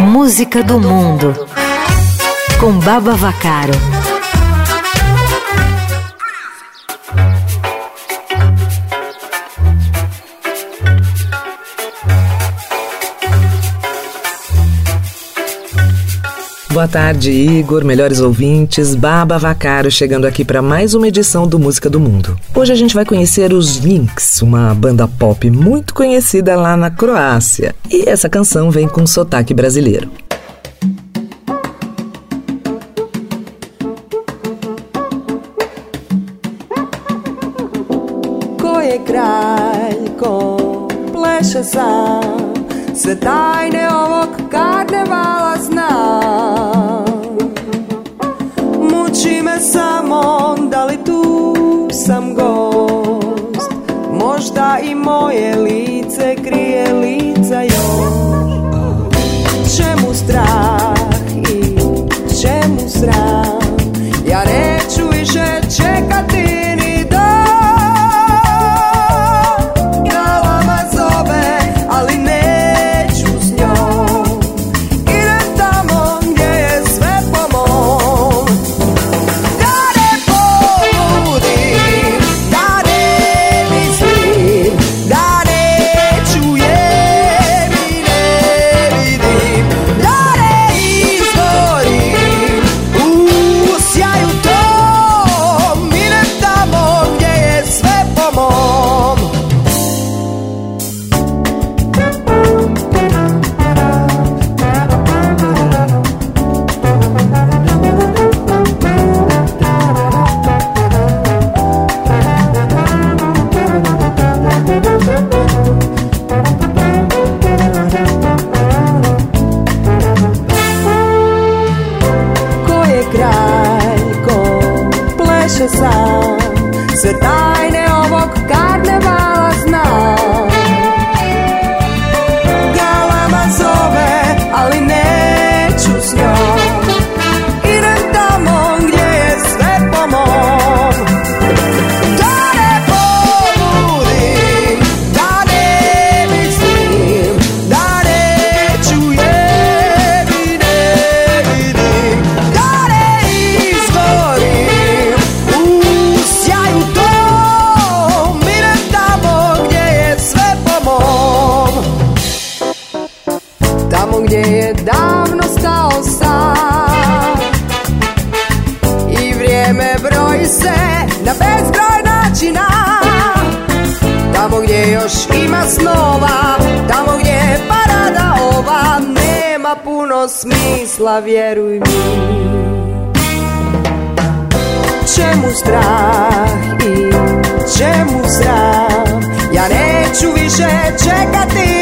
Música do Mundo com Baba Vacaro. Boa tarde, Igor, melhores ouvintes, Baba Vacaro chegando aqui para mais uma edição do Música do Mundo. Hoje a gente vai conhecer os Lynx, uma banda pop muito conhecida lá na Croácia. E essa canção vem com sotaque brasileiro. Ko je kralj, ko pleše Sve tajne ovog karnevala znam. Muči me samo da li tu sam gost. Možda i moje lice krije さ。世代で重くか stao sam. I vrijeme broji se na bezbroj načina. Tamo gdje još ima snova Tamo gdje je parada ova Nema puno smisla, vjeruj mi. Čemu strah i čemu sram? Ja neću više čekati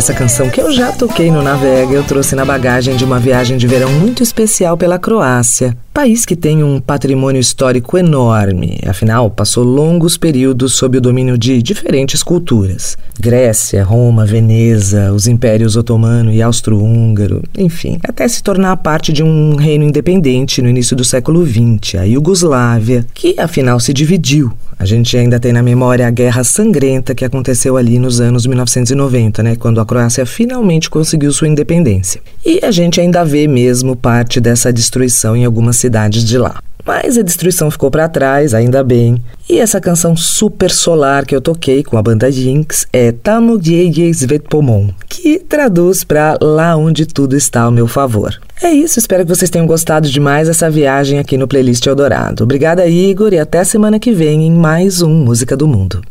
Essa canção que eu já toquei no Navega, eu trouxe na bagagem de uma viagem de verão muito especial pela Croácia, país que tem um patrimônio histórico enorme, afinal, passou longos períodos sob o domínio de diferentes culturas. Grécia, Roma, Veneza, os impérios otomano e austro-húngaro, enfim, até se tornar parte de um reino independente no início do século XX, a Iugoslávia, que afinal se dividiu A gente ainda tem na memória a guerra sangrenta que aconteceu ali nos anos 1990, né, quando a Croácia finalmente conseguiu sua independência. E a gente ainda vê mesmo parte dessa destruição em algumas cidades de lá. Mas a destruição ficou para trás, ainda bem. E essa canção super solar que eu toquei com a banda Jinx é Gdzie Svetpomon, que traduz para Lá onde tudo está ao meu favor. É isso, espero que vocês tenham gostado demais dessa viagem aqui no Playlist Eldorado. Obrigada, Igor, e até semana que vem em mais um Música do Mundo.